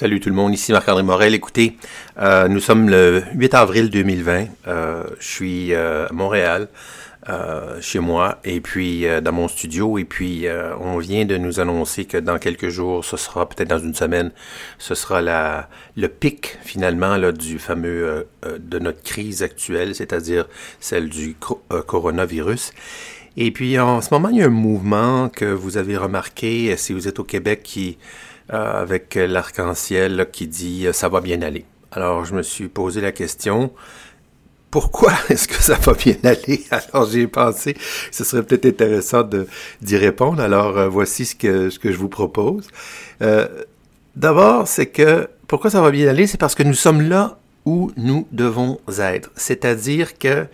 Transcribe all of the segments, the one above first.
Salut tout le monde, ici Marc-André Morel. Écoutez, euh, nous sommes le 8 avril 2020. Euh, je suis euh, à Montréal, euh, chez moi, et puis euh, dans mon studio. Et puis, euh, on vient de nous annoncer que dans quelques jours, ce sera peut-être dans une semaine, ce sera la, le pic finalement là, du fameux de notre crise actuelle, c'est-à-dire celle du co- coronavirus. Et puis en ce moment, il y a un mouvement que vous avez remarqué, si vous êtes au Québec, qui euh, avec l'arc-en-ciel qui dit euh, ça va bien aller. Alors je me suis posé la question pourquoi est-ce que ça va bien aller? Alors j'ai pensé que ce serait peut-être intéressant d'y répondre. Alors euh, voici ce que ce que je vous propose. D'abord, c'est que pourquoi ça va bien aller, c'est parce que nous sommes là où nous devons être. C'est-à-dire que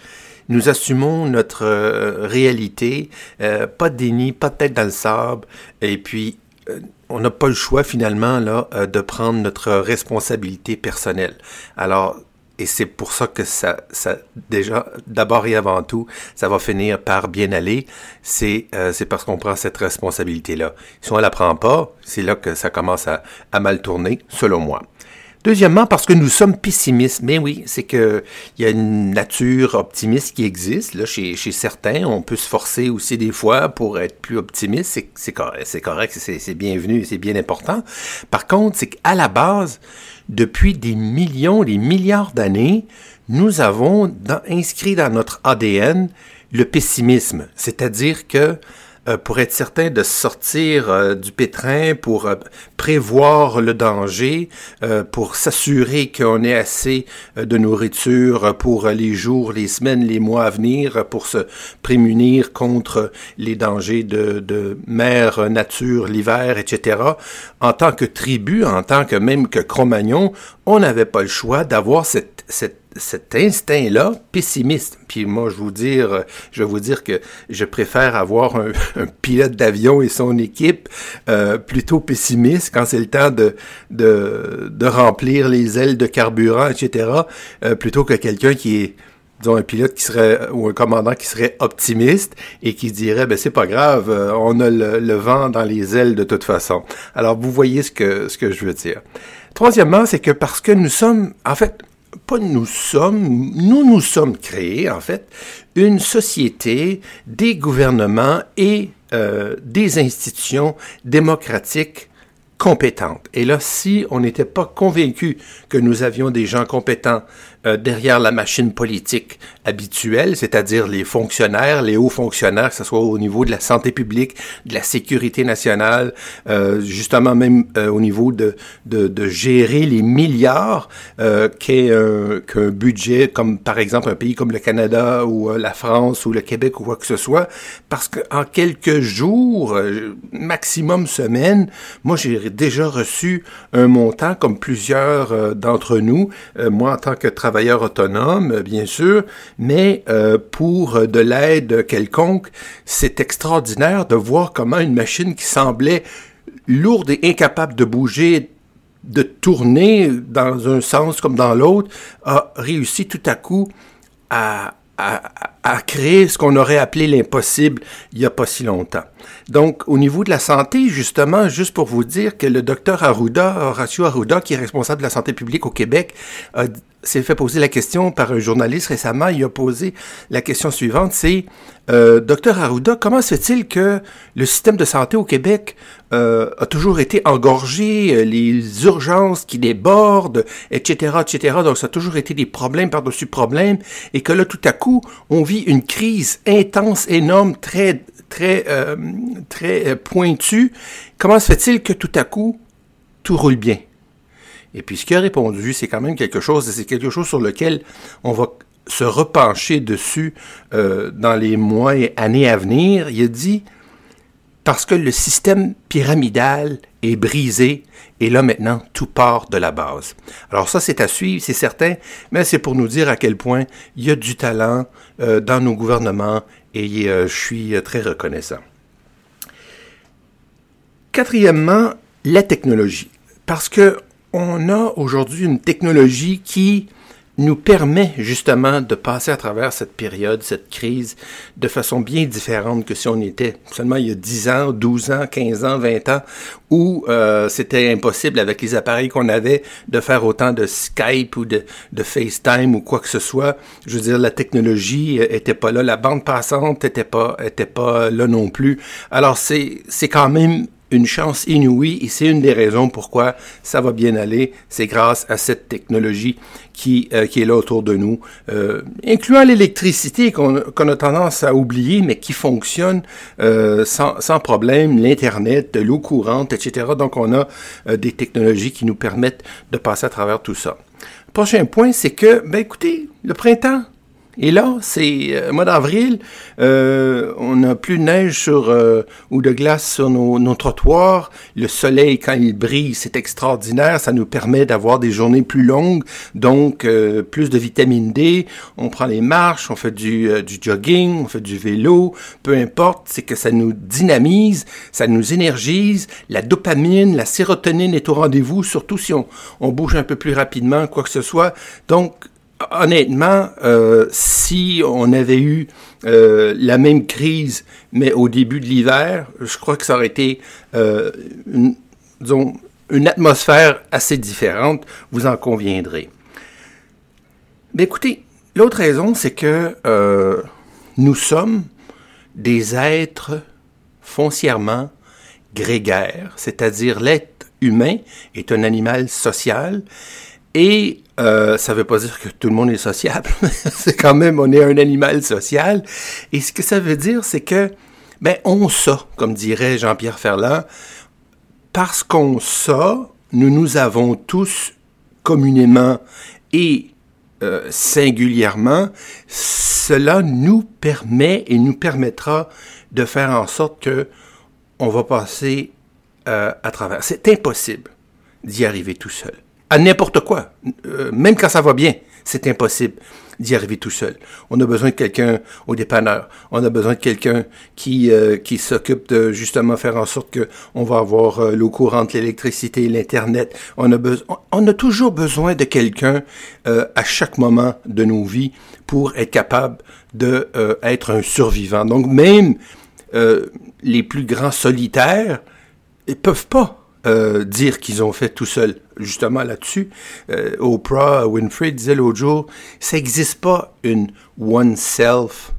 nous assumons notre réalité, pas de déni, pas de tête dans le sable, et puis on n'a pas le choix finalement là euh, de prendre notre responsabilité personnelle. Alors et c'est pour ça que ça, ça déjà, d'abord et avant tout, ça va finir par bien aller. C'est euh, c'est parce qu'on prend cette responsabilité-là. Si on la prend pas, c'est là que ça commence à, à mal tourner, selon moi. Deuxièmement, parce que nous sommes pessimistes. Mais oui, c'est que il y a une nature optimiste qui existe là chez, chez certains. On peut se forcer aussi des fois pour être plus optimiste. C'est correct, c'est bienvenu, c'est bien important. Par contre, c'est qu'à la base, depuis des millions, des milliards d'années, nous avons inscrit dans notre ADN le pessimisme, c'est-à-dire que pour être certain de sortir euh, du pétrin, pour euh, prévoir le danger, euh, pour s'assurer qu'on ait assez euh, de nourriture pour euh, les jours, les semaines, les mois à venir, euh, pour se prémunir contre les dangers de, de mer, euh, nature, l'hiver, etc. En tant que tribu, en tant que même que Cro-Magnon, on n'avait pas le choix d'avoir cette, cette cet instinct-là pessimiste. Puis moi, je vous dire, euh, je vais vous dire que je préfère avoir un, pilote d'avion et son équipe euh, plutôt pessimiste quand c'est le temps de, de, de remplir les ailes de carburant, etc., euh, plutôt que quelqu'un qui est disons un pilote qui serait ou un commandant qui serait optimiste et qui dirait ben c'est pas grave euh, on a le, le vent dans les ailes de toute façon alors vous voyez ce que ce que je veux dire troisièmement c'est que parce que nous sommes en fait pas nous sommes, nous nous sommes créés, en fait, une société, des gouvernements et euh, des institutions démocratiques compétentes. Et là, si on n'était pas convaincu que nous avions des gens compétents euh, derrière la machine politique habituelle, c'est-à-dire les fonctionnaires, les hauts fonctionnaires, que ce soit au niveau de la santé publique, de la sécurité nationale, euh, justement même euh, au niveau de, de, de gérer les milliards euh, qu'est un, qu'un budget, comme par exemple un pays comme le Canada ou euh, la France ou le Québec ou quoi que ce soit, parce qu'en quelques jours, euh, maximum semaines, moi j'ai déjà reçu un montant comme plusieurs d'entre nous, moi en tant que travailleur autonome, euh, bien sûr, mais euh, pour euh, de l'aide quelconque, c'est extraordinaire de voir comment une machine qui semblait lourde et incapable de bouger de tourner dans un sens comme dans l'autre, a réussi tout à coup à, à, à créer ce qu'on aurait appelé l'impossible il n'y a pas si longtemps. Donc, au niveau de la santé, justement, juste pour vous dire que le docteur Arruda, Horacio Arruda, qui est responsable de la santé publique au Québec, a- s'est fait poser la question par un journaliste récemment. Il a posé la question suivante, c'est euh, Docteur Arruda, comment se fait-il que le système de santé au Québec euh, a toujours été engorgé, euh, les urgences qui débordent, etc., etc. Donc, ça a toujours été des problèmes par-dessus problèmes, et que là, tout à coup, on vit une crise intense, énorme, très, très, euh, très pointue. Comment se fait-il que tout à coup, tout roule bien? Et puis ce qu'il a répondu, c'est quand même quelque chose, c'est quelque chose sur lequel on va se repencher dessus euh, dans les mois et années à venir. Il a dit, parce que le système pyramidal est brisé, et là maintenant, tout part de la base. Alors ça, c'est à suivre, c'est certain, mais c'est pour nous dire à quel point il y a du talent euh, dans nos gouvernements, et euh, je suis très reconnaissant. Quatrièmement, la technologie. Parce que on a aujourd'hui une technologie qui nous permet justement de passer à travers cette période, cette crise, de façon bien différente que si on était seulement il y a 10 ans, 12 ans, 15 ans, 20 ans, où euh, c'était impossible avec les appareils qu'on avait de faire autant de Skype ou de, de, FaceTime ou quoi que ce soit. Je veux dire, la technologie était pas là, la bande passante était pas était pas là non plus. Alors c'est c'est quand même une chance inouïe et c'est une des raisons pourquoi ça va bien aller. C'est grâce à cette technologie qui, euh, qui est là autour de nous, euh, incluant l'électricité qu'on a tendance à oublier, mais qui fonctionne euh, sans, sans, problème, l'Internet, l'eau courante, etc. Donc on a des technologies qui nous permettent de passer à travers tout ça. prochain point, c'est que, ben écoutez, le printemps, et là, c'est euh, mois d'avril, euh, on n'a plus de neige sur euh, ou de glace sur nos, nos, trottoirs. Le soleil, quand il brille, c'est extraordinaire. Ça nous permet d'avoir des journées plus longues, donc euh, plus de vitamine D. On prend les marches, on fait du, euh, du jogging, on fait du vélo. Peu importe, c'est que ça nous dynamise, ça nous énergise. La dopamine, la sérotonine est au rendez-vous, surtout si on, on bouge un peu plus rapidement, quoi que ce soit. Donc, honnêtement, euh, si on avait eu euh, la même crise, mais au début de l'hiver, je crois que ça aurait été, euh, une, une atmosphère assez différente, vous en conviendrez. Mais écoutez, l'autre raison, c'est que nous sommes des êtres foncièrement grégaires, c'est-à-dire l'être humain est un animal social et euh, ça ne veut pas dire que tout le monde est sociable. c'est quand même, on est un animal social. Et ce que ça veut dire, c'est que, ben, on ça, comme dirait Jean-Pierre Ferland, parce qu'on ça, nous nous avons tous communément et euh, singulièrement, cela nous permet et nous permettra de faire en sorte que on va passer euh, à travers. C'est impossible d'y arriver tout seul à n'importe quoi, euh, même quand ça va bien, c'est impossible d'y arriver tout seul. On a besoin de quelqu'un au dépanneur. On a besoin de quelqu'un qui euh, qui s'occupe de justement faire en sorte que on va avoir euh, l'eau courante, l'électricité, l'internet. On a besoin, on a toujours besoin de quelqu'un à chaque moment de nos vies pour être capable de être un survivant. Donc même les plus grands solitaires, ils peuvent pas euh, dire qu'ils ont fait tout seul. Justement là-dessus, euh, Oprah Winfrey disait l'autre jour, ça n'existe pas une one self,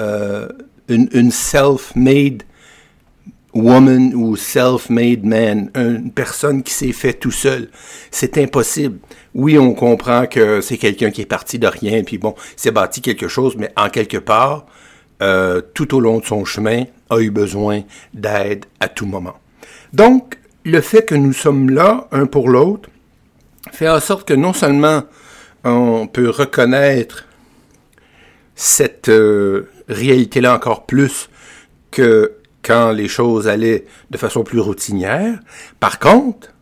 euh, une, self-made woman ou self-made man, une personne qui s'est fait tout seul. C'est impossible. Oui, on comprend que c'est quelqu'un qui est parti de rien, puis bon, s'est bâti quelque chose, mais en quelque part, tout au long de son chemin, a eu besoin d'aide à tout moment. Donc, le fait que nous sommes là, un pour l'autre, fait en sorte que non seulement on peut reconnaître cette euh, réalité-là encore plus que quand les choses allaient de façon plus routinière. Par contre,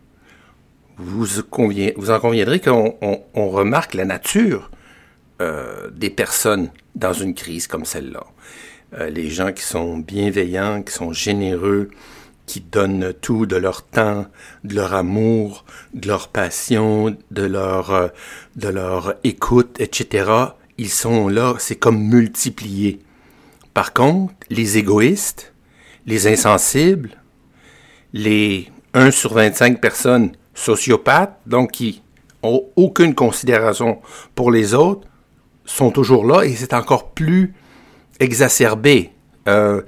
vous, en conviendrez qu'on on, remarque la nature euh, des personnes dans une crise comme celle-là. Euh, les gens qui sont bienveillants, qui sont généreux, qui donnent tout de leur temps, de leur amour, de leur passion, de leur, euh, de leur écoute, etc. Ils sont là, c'est comme multiplié. Par contre, les égoïstes, les insensibles, les 1 sur 25 personnes sociopathes, donc qui ont aucune considération pour les autres, sont toujours là et c'est encore plus exacerbé. Euh,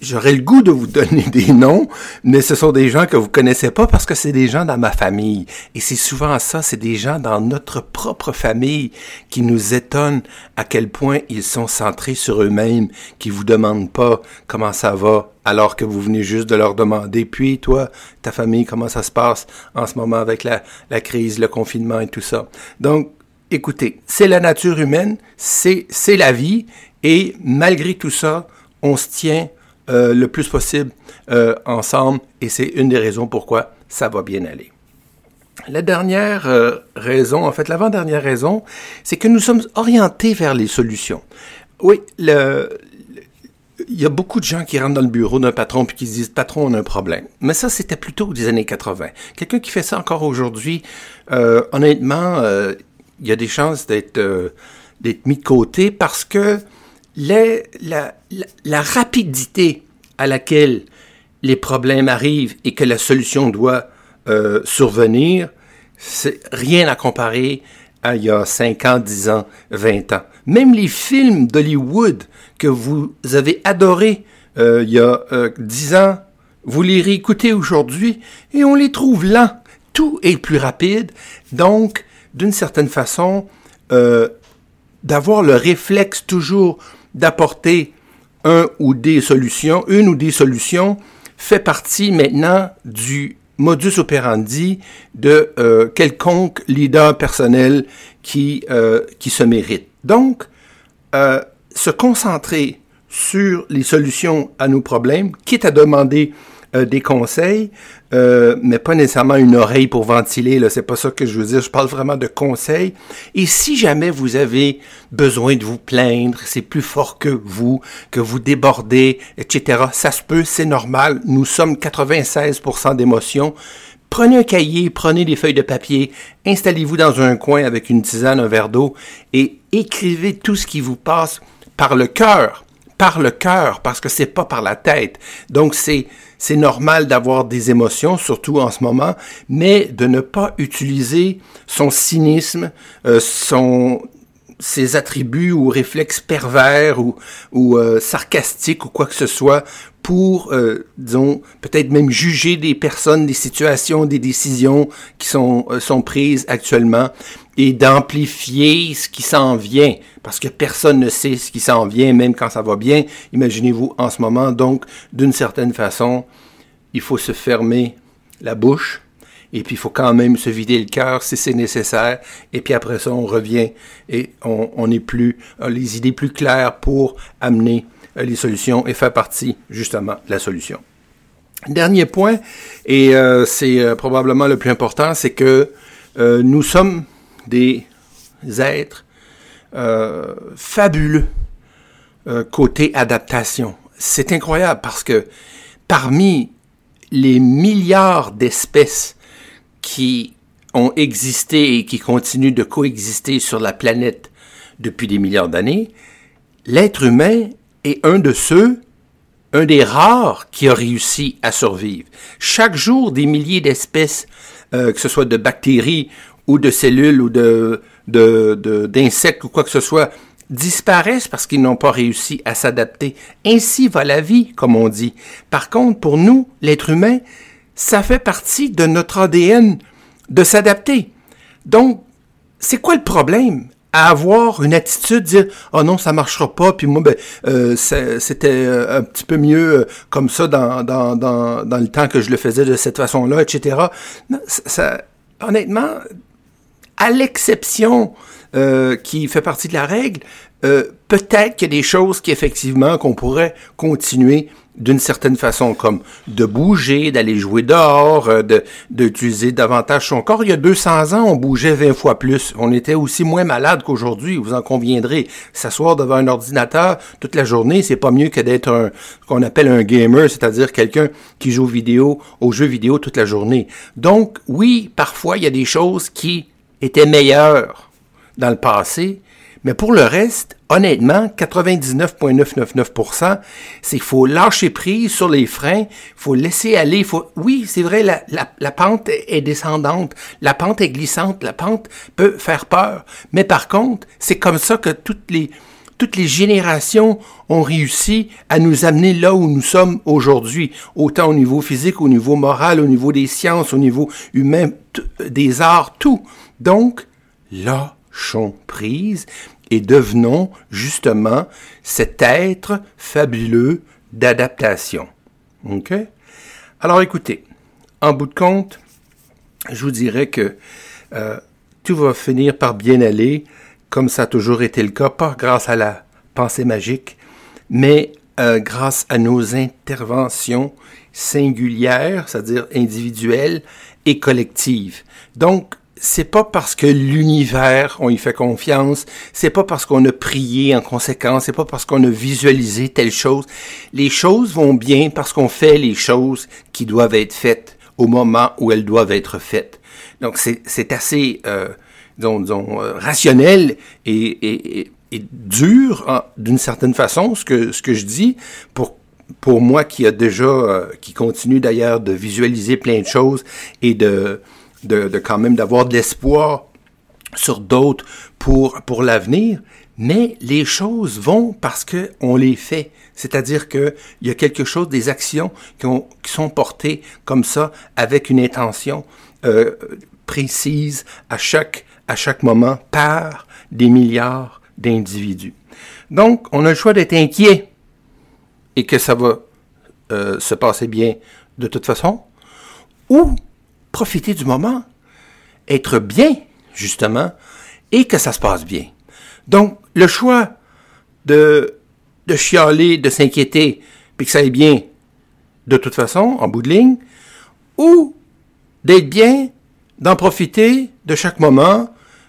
j'aurais le goût de vous donner des noms, mais ce sont des gens que vous connaissez pas parce que c'est des gens dans ma famille. Et c'est souvent ça, c'est des gens dans notre propre famille qui nous étonnent à quel point ils sont centrés sur eux-mêmes, qui vous demandent pas comment ça va, alors que vous venez juste de leur demander, puis toi, ta famille, comment ça se passe en ce moment avec la, crise, le confinement et tout ça. Donc, écoutez, c'est la nature humaine, c'est, c'est la vie, et malgré tout ça, on se tient euh, le plus possible euh, ensemble et c'est une des raisons pourquoi ça va bien aller. La dernière euh, raison, en fait l'avant-dernière raison, c'est que nous sommes orientés vers les solutions. Oui, le, il y a beaucoup de gens qui rentrent dans le bureau d'un patron puis qui se disent patron on a un problème. Mais ça c'était plutôt des années 80. Quelqu'un qui fait ça encore aujourd'hui, honnêtement, il y a des chances d'être euh, d'être mis de côté parce que la, rapidité à laquelle les problèmes arrivent et que la solution doit euh, survenir, c'est rien à comparer à il y a 5 ans, 10 ans, 20 ans. Même les films d'Hollywood que vous avez adorés euh, il y a euh, 10 ans, vous les réécoutez aujourd'hui et on les trouve lents. Tout est plus rapide. Donc, d'une certaine façon, euh, d'avoir le réflexe toujours d'apporter un ou des solutions, une ou des solutions, fait partie maintenant du modus operandi de euh, quelconque leader personnel qui, euh, se mérite. Donc, euh, se concentrer sur les solutions à nos problèmes, quitte à demander des conseils, euh, mais pas nécessairement une oreille pour ventiler. Là, c'est pas ça que je veux dire. Je parle vraiment de conseils. Et si jamais vous avez besoin de vous plaindre, c'est plus fort que vous, que vous débordez, etc. Ça se peut, c'est normal. Nous sommes 96% d'émotions. Prenez un cahier, prenez des feuilles de papier, installez-vous dans un coin avec une tisane, un verre d'eau et écrivez tout ce qui vous passe par le cœur par le cœur parce que c'est pas par la tête. Donc c'est c'est normal d'avoir des émotions, surtout en ce moment, mais de ne pas utiliser son cynisme, euh, son ses attributs ou réflexes pervers ou, ou euh, sarcastiques ou quoi que ce soit pour, euh, disons, peut-être même juger des personnes, des situations, des décisions qui sont, sont prises actuellement et d'amplifier ce qui s'en vient, parce que personne ne sait ce qui s'en vient, même quand ça va bien. Imaginez-vous en ce moment, donc, d'une certaine façon, il faut se fermer la bouche, et puis il faut quand même se vider le cœur si c'est nécessaire, et puis après ça, on revient et on, est plus, les idées plus claires pour amener euh, les solutions et faire partie, justement, de la solution. Dernier point, et euh, c'est euh, probablement le plus important, c'est que euh, nous sommes des êtres euh, fabuleux euh, côté adaptation. C'est incroyable parce que parmi les milliards d'espèces qui ont existé et qui continuent de coexister sur la planète depuis des milliards d'années, l'être humain est un de ceux, un des rares qui a réussi à survivre. Chaque jour, des milliers d'espèces, euh, que ce soit de bactéries ou de cellules ou de, d'insectes ou quoi que ce soit disparaissent parce qu'ils n'ont pas réussi à s'adapter. Ainsi va la vie, comme on dit. Par contre, pour nous, l'être humain, ça fait partie de notre ADN de s'adapter. Donc, c'est quoi le problème à avoir une attitude, dire oh non ça marchera pas, puis moi ben euh, c'était euh, un petit peu mieux euh, comme ça dans, dans, dans, dans, le temps que je le faisais de cette façon-là, etc. honnêtement, à l'exception euh, qui fait partie de la règle, euh, peut-être qu'il y a des choses qui effectivement qu'on pourrait continuer d'une certaine façon, comme de bouger, d'aller jouer dehors, euh, de d'utiliser davantage son corps. Il y a 200 ans, on bougeait 20 fois plus. On était aussi moins malade qu'aujourd'hui, vous en conviendrez. S'asseoir devant un ordinateur toute la journée, c'est pas mieux que d'être un qu'on appelle un gamer, c'est-à-dire quelqu'un qui joue vidéo, aux jeux vidéo toute la journée. Donc, oui, parfois, il y a des choses qui était meilleur dans le passé, mais pour le reste, honnêtement, 99,999%, c'est qu'il faut lâcher prise sur les freins, faut laisser aller. Faut... Oui, c'est vrai, la, pente est descendante, la pente est glissante, la pente peut faire peur. Mais par contre, c'est comme ça que toutes les, toutes les générations ont réussi à nous amener là où nous sommes aujourd'hui, autant au niveau physique, au niveau moral, au niveau des sciences, au niveau humain, des arts, tout. Donc, lâchons prise et devenons justement cet être fabuleux d'adaptation. OK? Alors écoutez, en bout de compte, je vous dirais que euh, tout va finir par bien aller, comme ça a toujours été le cas, pas grâce à la pensée magique, mais euh, grâce à nos interventions singulières, c'est-à-dire individuelles et collectives. Donc, c'est pas parce que l'univers, on y fait confiance, c'est pas parce qu'on a prié en conséquence, c'est pas parce qu'on a visualisé telle chose. Les choses vont bien parce qu'on fait les choses qui doivent être faites au moment où elles doivent être faites. Donc c'est assez, euh, disons, disons rationnel et, et, et dur d'une certaine façon ce que ce que je dis pour pour moi qui a déjà qui continue d'ailleurs de visualiser plein de choses et de de, de quand même d'avoir de l'espoir sur d'autres pour pour l'avenir mais les choses vont parce que on les fait. C'est-à-dire qu'il y a quelque chose, des actions qui, ont, qui, sont portées comme ça, avec une intention euh, précise à chaque, à chaque moment par des milliards d'individus. Donc, on a le choix d'être inquiet et que ça va euh, se passer bien de toute façon, ou profiter du moment, être bien, justement, et que ça se passe bien. Donc, le choix de, de chialer, de s'inquiéter, puis que ça aille bien de toute façon, en bout de ligne, ou d'être bien, d'en profiter de chaque moment,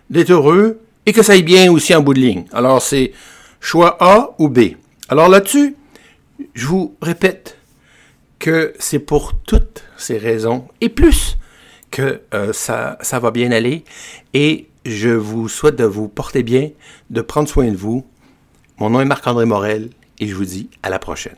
d'être heureux, et que ça aille bien aussi en bout de ligne. Alors, c'est choix A ou B. Alors là-dessus, je vous répète que c'est pour toutes ces raisons, et plus, que euh, ça, ça va bien aller, et je vous souhaite de vous porter bien, de prendre soin de vous. Mon nom est Marc-André Morel et je vous dis à la prochaine.